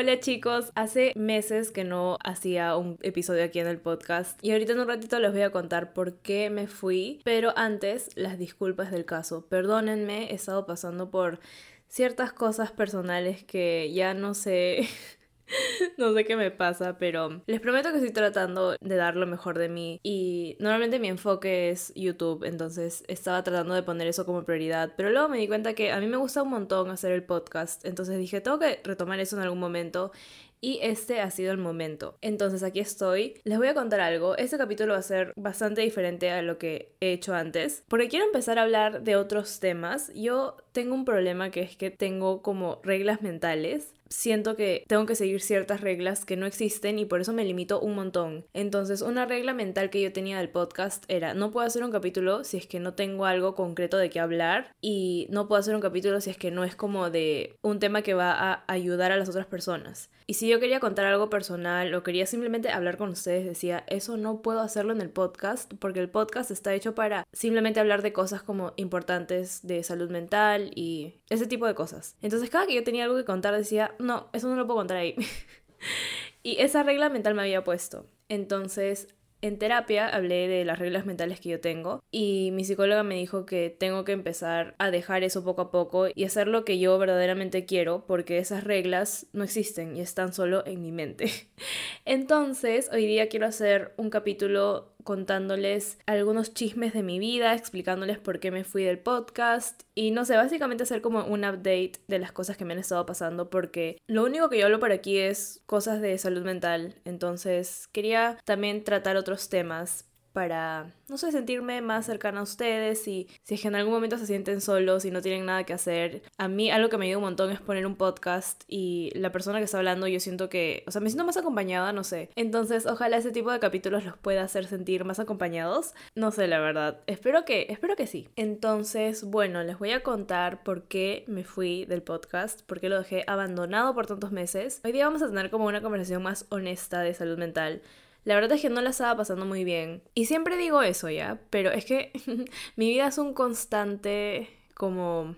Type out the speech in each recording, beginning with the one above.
Hola chicos, hace meses que no hacía un episodio aquí en el podcast y ahorita en un ratito les voy a contar por qué me fui, pero antes las disculpas del caso. Perdónenme, he estado pasando por ciertas cosas personales que ya no sé no sé qué me pasa, pero les prometo que estoy tratando de dar lo mejor de mí y normalmente mi enfoque es YouTube, entonces estaba tratando de poner eso como prioridad, pero luego me di cuenta que a mí me gusta un montón hacer el podcast, entonces dije, tengo que retomar eso en algún momento y este ha sido el momento. Entonces aquí estoy. Les voy a contar algo. Este capítulo va a ser bastante diferente a lo que he hecho antes. Porque quiero empezar a hablar de otros temas. Yo tengo un problema que es que tengo como reglas mentales siento que tengo que seguir ciertas reglas que no existen y por eso me limito un montón. Entonces, una regla mental que yo tenía del podcast era, no puedo hacer un capítulo si es que no tengo algo concreto de qué hablar y no puedo hacer un capítulo si es que no es como de un tema que va a ayudar a las otras personas. Y si yo quería contar algo personal o quería simplemente hablar con ustedes, decía, eso no puedo hacerlo en el podcast porque el podcast está hecho para simplemente hablar de cosas como importantes de salud mental y ese tipo de cosas. Entonces cada que yo tenía algo que contar decía, no, eso no lo puedo contar ahí. y esa regla mental me había puesto. Entonces en terapia hablé de las reglas mentales que yo tengo y mi psicóloga me dijo que tengo que empezar a dejar eso poco a poco y hacer lo que yo verdaderamente quiero porque esas reglas no existen y están solo en mi mente. Entonces, hoy día quiero hacer un capítulo contándoles algunos chismes de mi vida, explicándoles por qué me fui del podcast y no sé, básicamente hacer como un update de las cosas que me han estado pasando porque lo único que yo hablo por aquí es cosas de salud mental, entonces quería también tratar otros temas para, no sé, sentirme más cercana a ustedes y si es que en algún momento se sienten solos y no tienen nada que hacer. A mí algo que me ayuda un montón es poner un podcast y la persona que está hablando yo siento que, o sea, me siento más acompañada, no sé. Entonces, ojalá ese tipo de capítulos los pueda hacer sentir más acompañados. No sé, la verdad. Espero que, espero que sí. Entonces, bueno, les voy a contar por qué me fui del podcast, por qué lo dejé abandonado por tantos meses. Hoy día vamos a tener como una conversación más honesta de salud mental la verdad es que no la estaba pasando muy bien. Y siempre digo eso ya, pero es que mi vida es un constante como...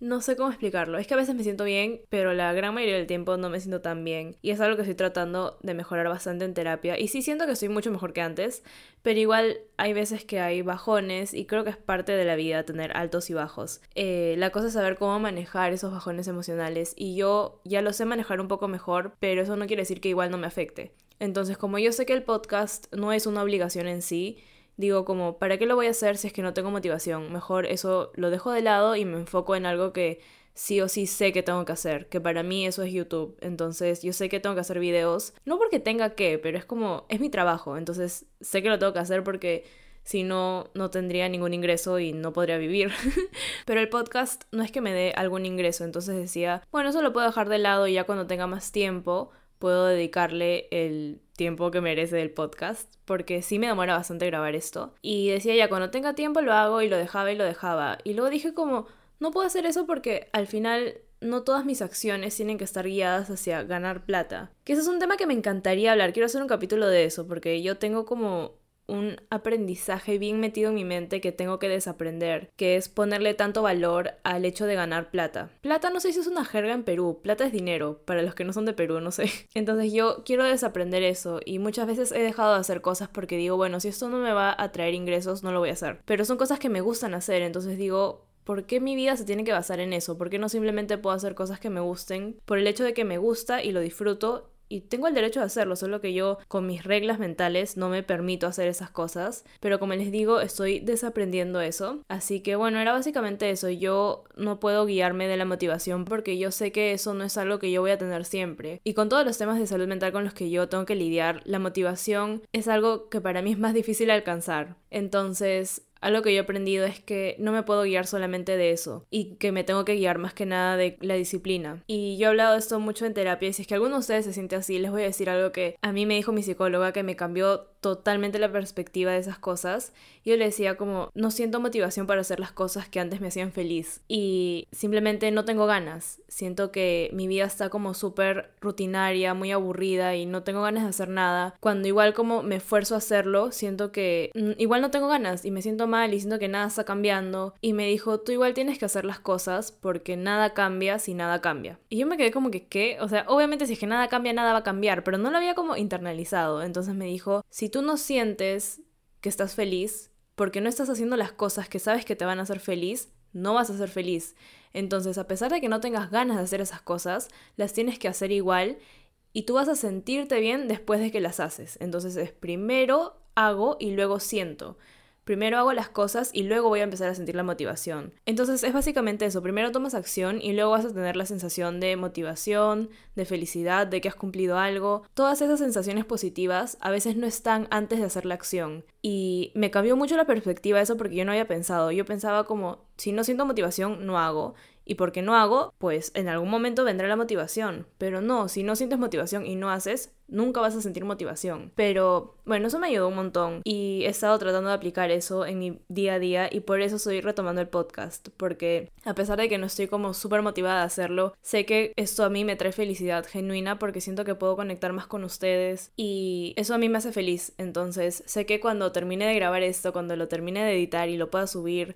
No sé cómo explicarlo. Es que a veces me siento bien, pero la gran mayoría del tiempo no me siento tan bien. Y es algo que estoy tratando de mejorar bastante en terapia. Y sí siento que estoy mucho mejor que antes, pero igual hay veces que hay bajones y creo que es parte de la vida tener altos y bajos. Eh, la cosa es saber cómo manejar esos bajones emocionales. Y yo ya lo sé manejar un poco mejor, pero eso no quiere decir que igual no me afecte. Entonces, como yo sé que el podcast no es una obligación en sí, digo como, ¿para qué lo voy a hacer si es que no tengo motivación? Mejor eso lo dejo de lado y me enfoco en algo que sí o sí sé que tengo que hacer, que para mí eso es YouTube. Entonces yo sé que tengo que hacer videos, no porque tenga que, pero es como, es mi trabajo, entonces sé que lo tengo que hacer porque si no, no tendría ningún ingreso y no podría vivir. pero el podcast no es que me dé algún ingreso, entonces decía, bueno, eso lo puedo dejar de lado y ya cuando tenga más tiempo puedo dedicarle el tiempo que merece el podcast, porque sí me demora bastante grabar esto. Y decía ya, cuando tenga tiempo lo hago y lo dejaba y lo dejaba. Y luego dije como, no puedo hacer eso porque al final no todas mis acciones tienen que estar guiadas hacia ganar plata. Que ese es un tema que me encantaría hablar. Quiero hacer un capítulo de eso, porque yo tengo como un aprendizaje bien metido en mi mente que tengo que desaprender, que es ponerle tanto valor al hecho de ganar plata. Plata no sé si es una jerga en Perú, plata es dinero, para los que no son de Perú, no sé. Entonces yo quiero desaprender eso y muchas veces he dejado de hacer cosas porque digo, bueno, si esto no me va a traer ingresos, no lo voy a hacer. Pero son cosas que me gustan hacer, entonces digo, ¿Por qué mi vida se tiene que basar en eso? ¿Por qué no simplemente puedo hacer cosas que me gusten por el hecho de que me gusta y lo disfruto y tengo el derecho de hacerlo, solo que yo con mis reglas mentales no me permito hacer esas cosas, pero como les digo, estoy desaprendiendo eso, así que bueno, era básicamente eso, yo no puedo guiarme de la motivación porque yo sé que eso no es algo que yo voy a tener siempre, y con todos los temas de salud mental con los que yo tengo que lidiar, la motivación es algo que para mí es más difícil alcanzar, entonces algo que yo he aprendido es que no me puedo guiar solamente de eso y que me tengo que guiar más que nada de la disciplina. Y yo he hablado de esto mucho en terapia y si es que alguno de ustedes se siente así, les voy a decir algo que a mí me dijo mi psicóloga que me cambió totalmente la perspectiva de esas cosas. Yo le decía como, no siento motivación para hacer las cosas que antes me hacían feliz y simplemente no tengo ganas. Siento que mi vida está como súper rutinaria, muy aburrida y no tengo ganas de hacer nada. Cuando igual como me esfuerzo a hacerlo, siento que mm, igual no tengo ganas y me siento mal y siento que nada está cambiando. Y me dijo, tú igual tienes que hacer las cosas porque nada cambia si nada cambia. Y yo me quedé como que, ¿qué? O sea, obviamente si es que nada cambia, nada va a cambiar, pero no lo había como internalizado. Entonces me dijo, si tú no sientes que estás feliz, porque no estás haciendo las cosas que sabes que te van a hacer feliz, no vas a ser feliz. Entonces, a pesar de que no tengas ganas de hacer esas cosas, las tienes que hacer igual y tú vas a sentirte bien después de que las haces. Entonces es primero hago y luego siento. Primero hago las cosas y luego voy a empezar a sentir la motivación. Entonces es básicamente eso. Primero tomas acción y luego vas a tener la sensación de motivación, de felicidad, de que has cumplido algo. Todas esas sensaciones positivas a veces no están antes de hacer la acción. Y me cambió mucho la perspectiva eso porque yo no había pensado. Yo pensaba como, si no siento motivación, no hago. Y porque no hago, pues en algún momento vendrá la motivación. Pero no, si no sientes motivación y no haces, nunca vas a sentir motivación. Pero bueno, eso me ayudó un montón y he estado tratando de aplicar eso en mi día a día y por eso estoy retomando el podcast. Porque a pesar de que no estoy como súper motivada a hacerlo, sé que esto a mí me trae felicidad genuina porque siento que puedo conectar más con ustedes y eso a mí me hace feliz. Entonces sé que cuando termine de grabar esto, cuando lo termine de editar y lo pueda subir,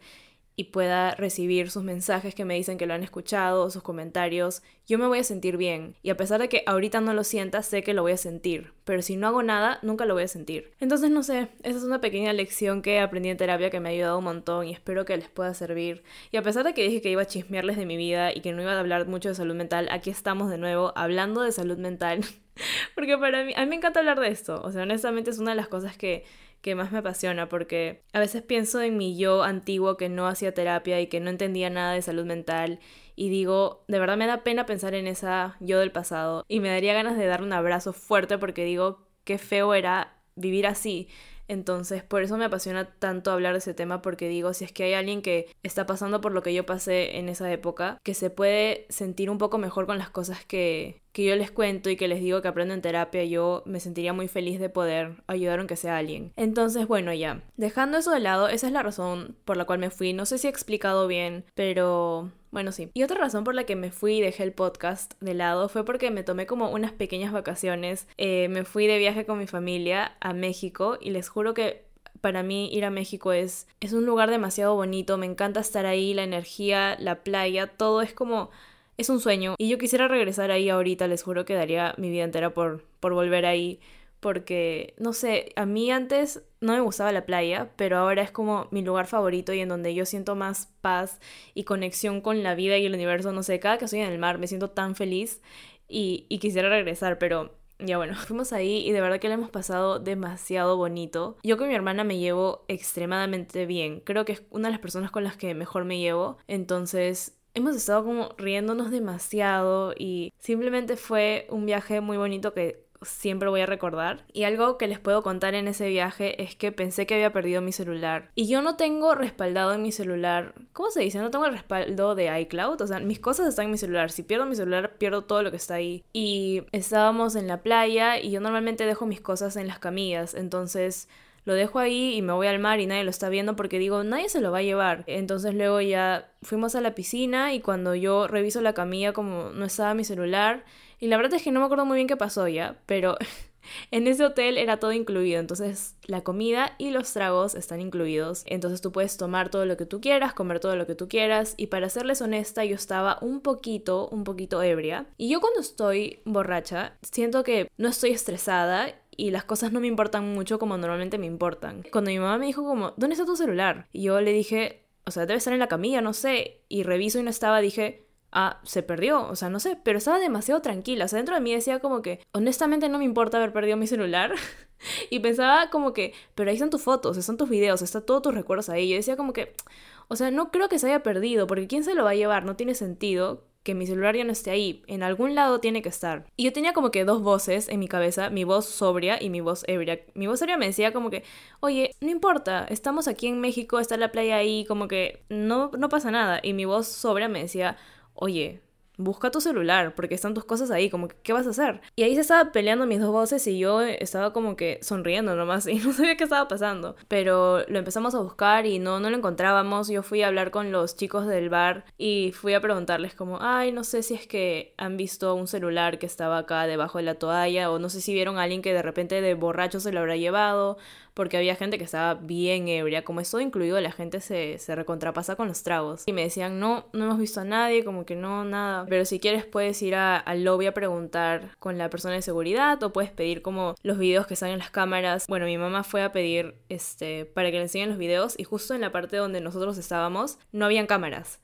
y pueda recibir sus mensajes que me dicen que lo han escuchado, sus comentarios, yo me voy a sentir bien. Y a pesar de que ahorita no lo sienta, sé que lo voy a sentir. Pero si no hago nada, nunca lo voy a sentir. Entonces, no sé, esa es una pequeña lección que aprendí en terapia que me ha ayudado un montón y espero que les pueda servir. Y a pesar de que dije que iba a chismearles de mi vida y que no iba a hablar mucho de salud mental, aquí estamos de nuevo hablando de salud mental. Porque para mí, a mí me encanta hablar de esto. O sea, honestamente es una de las cosas que que más me apasiona porque a veces pienso en mi yo antiguo que no hacía terapia y que no entendía nada de salud mental y digo, de verdad me da pena pensar en esa yo del pasado y me daría ganas de darle un abrazo fuerte porque digo, qué feo era vivir así. Entonces, por eso me apasiona tanto hablar de ese tema, porque digo, si es que hay alguien que está pasando por lo que yo pasé en esa época, que se puede sentir un poco mejor con las cosas que, que yo les cuento y que les digo que aprendo en terapia, yo me sentiría muy feliz de poder ayudar aunque sea alguien. Entonces, bueno, ya. Dejando eso de lado, esa es la razón por la cual me fui. No sé si he explicado bien, pero bueno, sí. Y otra razón por la que me fui y dejé el podcast de lado fue porque me tomé como unas pequeñas vacaciones. Eh, me fui de viaje con mi familia a México y les juro que para mí ir a México es, es un lugar demasiado bonito. Me encanta estar ahí, la energía, la playa, todo es como es un sueño y yo quisiera regresar ahí ahorita, les juro que daría mi vida entera por, por volver ahí, porque, no sé, a mí antes no me gustaba la playa, pero ahora es como mi lugar favorito y en donde yo siento más paz y conexión con la vida y el universo, no sé, cada que estoy en el mar me siento tan feliz y, quisiera regresar, pero ya bueno, fuimos ahí y de verdad que le hemos pasado demasiado bonito. Yo con mi hermana me llevo extremadamente bien. Creo que es una de las personas con las que mejor me llevo. Entonces hemos estado como riéndonos demasiado y simplemente fue un viaje muy bonito que siempre voy a recordar. Y algo que les puedo contar en ese viaje es que pensé que había perdido mi celular. Y yo no tengo respaldado en mi celular. ¿Cómo se dice? No tengo el respaldo de iCloud. O sea, mis cosas están en mi celular. Si pierdo mi celular, pierdo todo lo que está ahí. Y estábamos en la playa y yo normalmente dejo mis cosas en las camillas. Entonces lo dejo ahí y me voy al mar y nadie lo está viendo porque digo, nadie se lo va a llevar. Entonces luego ya fuimos a la piscina y cuando yo reviso la camilla como no estaba mi celular y la verdad es que no me acuerdo muy bien qué pasó ya, pero en ese hotel era todo incluido, entonces la comida y los tragos están incluidos, entonces tú puedes tomar todo lo que tú quieras, comer todo lo que tú quieras. Y para serles honesta yo estaba un poquito, un poquito ebria. Y yo cuando estoy borracha siento que no estoy estresada y las cosas no me importan mucho como normalmente me importan. Cuando mi mamá me dijo como, ¿dónde está tu celular? Y yo le dije, o sea, debe estar en la camilla, no sé. Y reviso y no estaba, dije, ah, se perdió, o sea, no sé, pero estaba demasiado tranquila. O sea, dentro de mí decía como que, honestamente no me importa haber perdido mi celular. y pensaba como que, pero ahí están tus fotos, están tus videos, están todos tus recuerdos ahí. Yo decía como que, o sea, no creo que se haya perdido, porque ¿quién se lo va a llevar? No tiene sentido que mi celular ya no esté ahí, en algún lado tiene que estar. Y yo tenía como que dos voces en mi cabeza, mi voz sobria y mi voz ebria. Mi voz sobria me decía como que, oye, no importa, estamos aquí en México, está la playa ahí, como que no, no pasa nada. Y mi voz sobria me decía, oye, busca tu celular, porque están tus cosas ahí, como que, ¿qué vas a hacer? Y ahí se estaba peleando mis dos voces y yo estaba como que sonriendo nomás y no sabía qué estaba pasando. Pero lo empezamos a buscar y no, no lo encontrábamos. Yo fui a hablar con los chicos del bar y fui a preguntarles como, ay, no sé si es que han visto un celular que estaba acá debajo de la toalla o no sé si vieron a alguien que de repente de borracho se lo habrá llevado porque había gente que estaba bien ebria, como es todo incluido, la gente se, se recontrapasa con los tragos. Y me decían, no, no hemos visto a nadie, como que no, nada. Pero si quieres puedes ir al lobby a preguntar con la persona de seguridad o puedes pedir como los videos que están en las cámaras. Bueno, mi mamá fue a pedir este para que le enseñen los videos y justo en la parte donde nosotros estábamos no habían cámaras.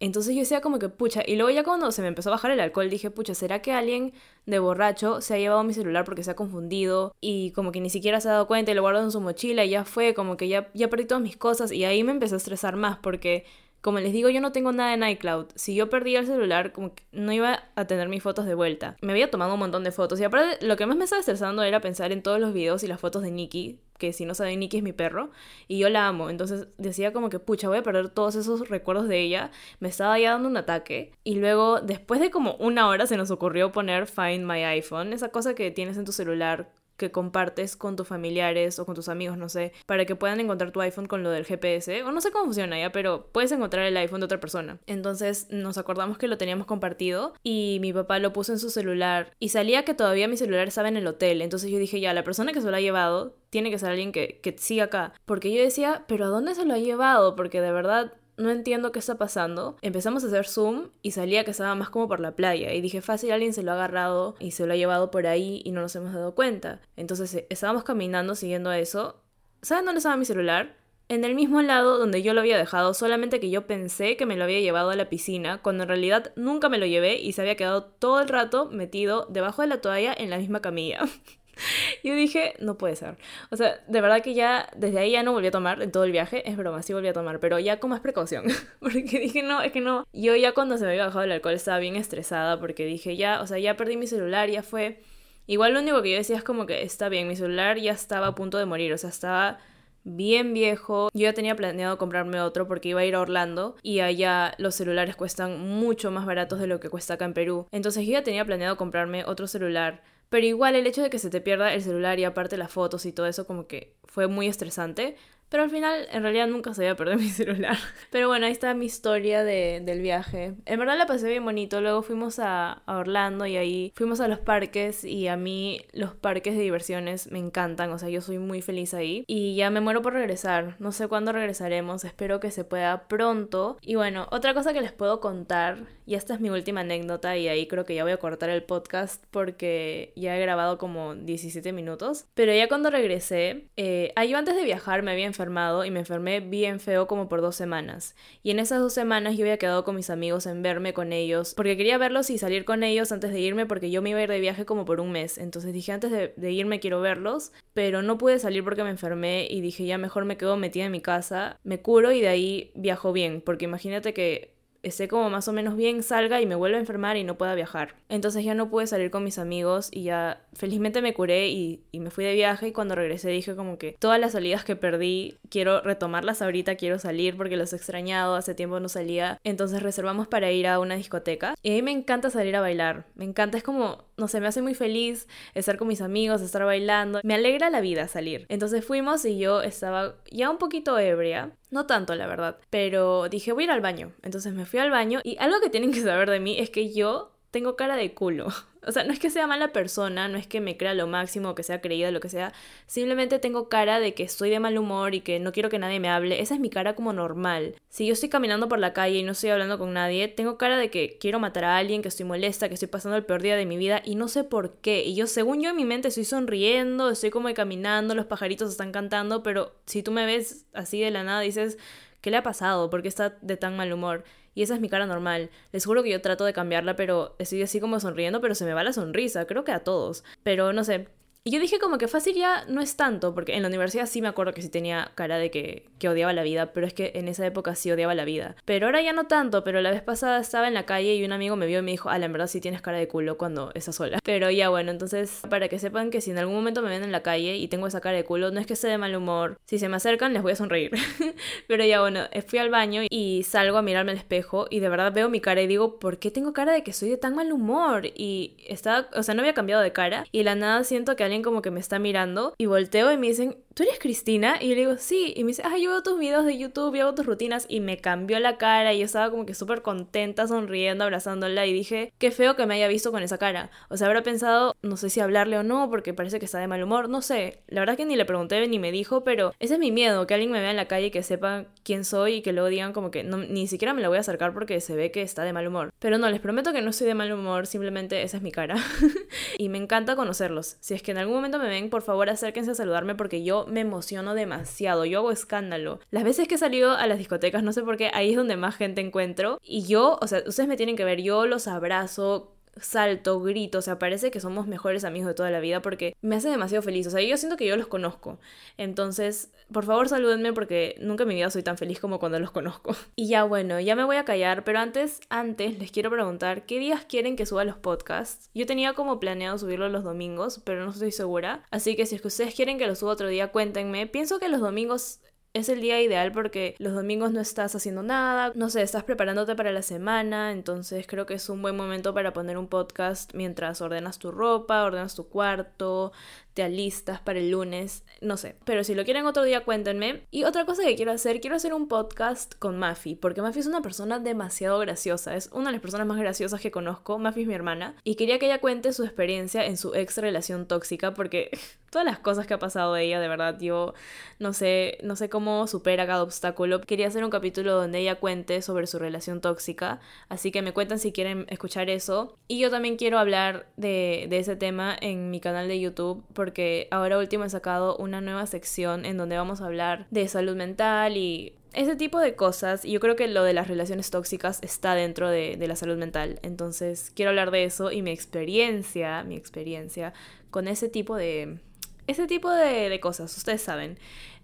Entonces yo decía como que, pucha, y luego ya cuando se me empezó a bajar el alcohol dije, pucha, ¿será que alguien de borracho se ha llevado mi celular porque se ha confundido y como que ni siquiera se ha dado cuenta y lo guardó en su mochila y ya fue, como que ya, ya perdí todas mis cosas y ahí me empezó a estresar más porque como les digo, yo no tengo nada en iCloud. Si yo perdía el celular, como que no iba a tener mis fotos de vuelta. Me había tomado un montón de fotos. Y aparte, lo que más me estaba estresando era pensar en todos los videos y las fotos de Nikki. Que si no saben, Nikki es mi perro. Y yo la amo. Entonces decía como que, pucha, voy a perder todos esos recuerdos de ella. Me estaba ya dando un ataque. Y luego, después de como una hora, se nos ocurrió poner Find My iPhone. Esa cosa que tienes en tu celular que compartes con tus familiares o con tus amigos, no sé, para que puedan encontrar tu iPhone con lo del GPS, o no sé cómo funciona ya, pero puedes encontrar el iPhone de otra persona. Entonces nos acordamos que lo teníamos compartido y mi papá lo puso en su celular y salía que todavía mi celular estaba en el hotel, entonces yo dije, ya, la persona que se lo ha llevado tiene que ser alguien que, que siga acá, porque yo decía, pero ¿a dónde se lo ha llevado? Porque de verdad no entiendo qué está pasando. Empezamos a hacer zoom y salía que estaba más como por la playa. Y dije, fácil, alguien se lo ha agarrado y se lo ha llevado por ahí y no nos hemos dado cuenta. Entonces eh, estábamos caminando siguiendo eso. ¿Saben dónde estaba mi celular? En el mismo lado donde yo lo había dejado, solamente que yo pensé que me lo había llevado a la piscina, cuando en realidad nunca me lo llevé y se había quedado todo el rato metido debajo de la toalla en la misma camilla. Yo dije, no puede ser. O sea, de verdad que ya, desde ahí ya no volví a tomar en todo el viaje. Es broma, sí volví a tomar, pero ya con más precaución. porque dije, no, es que no. Yo ya cuando se me había bajado el alcohol estaba bien estresada porque dije, ya, o sea, ya perdí mi celular, ya fue. Igual lo único que yo decía es como que está bien, mi celular ya estaba a punto de morir, o sea, estaba bien viejo. Yo ya tenía planeado comprarme otro porque iba a ir a Orlando y allá los celulares cuestan mucho más baratos de lo que cuesta acá en Perú. Entonces yo ya tenía planeado comprarme otro celular pero igual el hecho de que se te pierda el celular y aparte las fotos y todo eso como que fue muy estresante. Pero al final, en realidad nunca se había perdido mi celular. Pero bueno, ahí está mi historia de, del viaje. En verdad la pasé bien bonito. Luego fuimos a, a, Orlando y ahí fuimos a los parques. Y a mí los parques de diversiones me encantan. O sea, yo soy muy feliz ahí. Y ya me muero por regresar. No sé cuándo regresaremos. Espero que se pueda pronto. Y bueno, otra cosa que les puedo contar. Y esta es mi última anécdota. Y ahí creo que ya voy a cortar el podcast porque ya he grabado como 17 minutos. Pero ya cuando regresé, eh, yo antes de viajar me había enfermado y me enfermé bien feo como por dos semanas. Y en esas dos semanas yo había quedado con mis amigos en verme con ellos, porque quería verlos y salir con ellos antes de irme, porque yo me iba a ir de viaje como por un mes. Entonces dije, antes de, de irme quiero verlos, pero no pude salir porque me enfermé y dije, ya mejor me quedo metida en mi casa, me curo y de ahí viajo bien, porque imagínate que esté como más o menos bien, salga y me vuelva a enfermar y no pueda viajar. Entonces ya no pude salir con mis amigos y ya felizmente me curé y, y, me fui de viaje y cuando regresé dije como que todas las salidas que perdí quiero retomarlas ahorita, quiero salir porque los he extrañado, hace tiempo no salía. Entonces reservamos para ir a una discoteca y a mí me encanta salir a bailar, me encanta, es como, no sé, me hace muy feliz estar con mis amigos, estar bailando, me alegra la vida salir. Entonces fuimos y yo estaba ya un poquito ebria, no tanto, la verdad. Pero dije, voy a ir al baño. Entonces me fui al baño y algo que tienen que saber de mí es que yo tengo cara de culo. O sea, no es que sea mala persona, no es que me crea lo máximo, que sea creída, lo que sea. Simplemente tengo cara de que estoy de mal humor y que no quiero que nadie me hable. Esa es mi cara como normal. Si yo estoy caminando por la calle y no estoy hablando con nadie, tengo cara de que quiero matar a alguien, que estoy molesta, que estoy pasando el peor día de mi vida y no sé por qué. Y yo, según yo en mi mente, estoy sonriendo, estoy como caminando, los pajaritos están cantando, pero si tú me ves así de la nada, dices, ¿qué le ha pasado? ¿Por qué está de tan mal humor? Y esa es mi cara normal. Les juro que yo trato de cambiarla, pero estoy así como sonriendo, pero se me va la sonrisa. Creo que a todos. Pero no sé. Y yo dije como que fácil ya no es tanto, porque en la universidad sí me acuerdo que sí tenía cara de que, que odiaba la vida, pero es que en esa época sí odiaba la vida. Pero ahora ya no tanto, pero la vez pasada estaba en la calle y un amigo me vio y me dijo, ah, en verdad sí tienes cara de culo cuando estás sola. Pero ya bueno, entonces para que sepan que si en algún momento me ven en la calle y tengo esa cara de culo, no es que esté de mal humor. Si se me acercan les voy a sonreír. pero ya bueno, fui al baño y salgo a mirarme al espejo y de verdad veo mi cara y digo, ¿por qué tengo cara de que soy de tan mal humor? Y estaba, o sea, no había cambiado de cara y la nada siento que alguien como que me está mirando y volteo y me dicen, ¿tú eres Cristina? Y yo le digo, sí. Y me dice, ah, yo veo tus videos de YouTube, yo veo tus rutinas y me cambió la cara y yo estaba como que súper contenta, sonriendo, abrazándola y dije, qué feo que me haya visto con esa cara. O sea, habrá pensado, no sé si hablarle o no, porque parece que está de mal humor, no sé. La verdad que ni le pregunté ni me dijo, pero ese es mi miedo, que alguien me vea en la calle y que sepa quién soy y que luego digan como que ni siquiera me la voy a acercar porque se ve que está de mal humor. Pero no, les prometo que no estoy de mal humor, simplemente esa es mi cara. y me encanta conocerlos. Si es que en algún momento me ven, por favor acérquense a saludarme porque yo me emociono demasiado, yo hago escándalo. Las veces que he salido a las discotecas, no sé por qué, ahí es donde más gente encuentro. Y yo, o sea, ustedes me tienen que ver, yo los abrazo, salto, grito, o sea, parece que somos mejores amigos de toda la vida porque me hace demasiado feliz, o sea, yo siento que yo los conozco. Entonces, por favor, salúdenme porque nunca en mi vida soy tan feliz como cuando los conozco. Y ya bueno, ya me voy a callar, pero antes, antes les quiero preguntar, ¿qué días quieren que suba los podcasts? Yo tenía como planeado subirlo los domingos, pero no estoy segura. Así que si es que ustedes quieren que lo suba otro día, cuéntenme. Pienso que los domingos es el día ideal porque los domingos no estás haciendo nada, no sé, estás preparándote para la semana, entonces creo que es un buen momento para poner un podcast mientras ordenas tu ropa, ordenas tu cuarto, te alistas para el lunes, no sé. Pero si lo quieren otro día, cuéntenme. Y otra cosa que quiero hacer, quiero hacer un podcast con Mafi, porque Mafi es una persona demasiado graciosa, es una de las personas más graciosas que conozco, Mafi es mi hermana, y quería que ella cuente su experiencia en su ex relación tóxica, porque todas las cosas que ha pasado ella, de verdad, yo no sé, no sé cómo supera cada obstáculo. Quería hacer un capítulo donde ella cuente sobre su relación tóxica, así que me cuentan si quieren escuchar eso. Y yo también quiero hablar de, de ese tema en mi canal de YouTube, porque ahora último he sacado una nueva sección en donde vamos a hablar de salud mental y ese tipo de cosas. Y yo creo que lo de las relaciones tóxicas está dentro de, la salud mental. Entonces quiero hablar de eso y mi experiencia, mi experiencia con ese tipo de... Ese tipo de cosas, ustedes saben.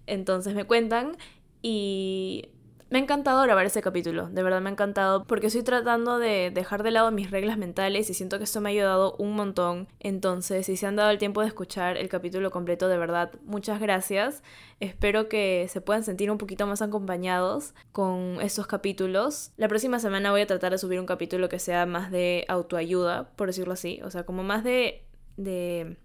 Entonces me cuentan y me ha encantado grabar ese capítulo, de verdad me ha encantado porque estoy tratando de dejar de lado mis reglas mentales y siento que esto me ha ayudado un montón. Entonces, si se han dado el tiempo de escuchar el capítulo completo, de verdad, muchas gracias. Espero que se puedan sentir un poquito más acompañados con estos capítulos. La próxima semana voy a tratar de subir un capítulo que sea más de autoayuda, por decirlo así, o sea, como más de... de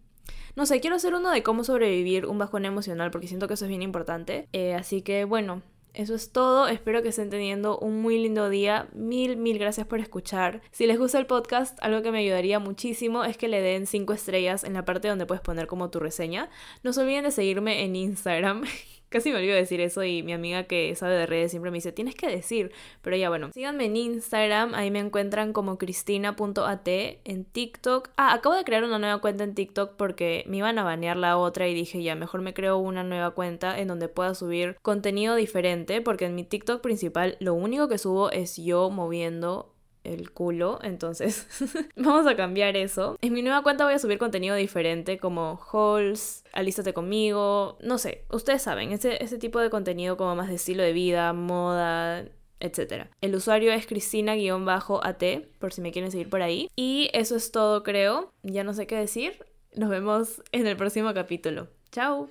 no sé, quiero hacer uno de cómo sobrevivir un bajón emocional porque siento que eso es bien importante. Eh, así que bueno, eso es todo, espero que estén teniendo un muy lindo día. Mil, mil gracias por escuchar. Si les gusta el podcast, algo que me ayudaría muchísimo es que le den 5 estrellas en la parte donde puedes poner como tu reseña. No se olviden de seguirme en Instagram. Casi me olvido decir eso y mi amiga que sabe de redes siempre me dice, tienes que decir. Pero ya bueno, síganme en Instagram, ahí me encuentran como cristina.at, en TikTok. Ah, acabo de crear una nueva cuenta en TikTok porque me iban a banear la otra y dije, ya, mejor me creo una nueva cuenta en donde pueda subir contenido diferente porque en mi TikTok principal lo único que subo es yo moviendo el culo, entonces vamos a cambiar eso. En mi nueva cuenta voy a subir contenido diferente como hauls, alístate conmigo, no sé, ustedes saben, ese, ese tipo de contenido como más de estilo de vida, moda, etc. El usuario es cristina-at, por si me quieren seguir por ahí. Y eso es todo, creo. Ya no sé qué decir. Nos vemos en el próximo capítulo. Chao.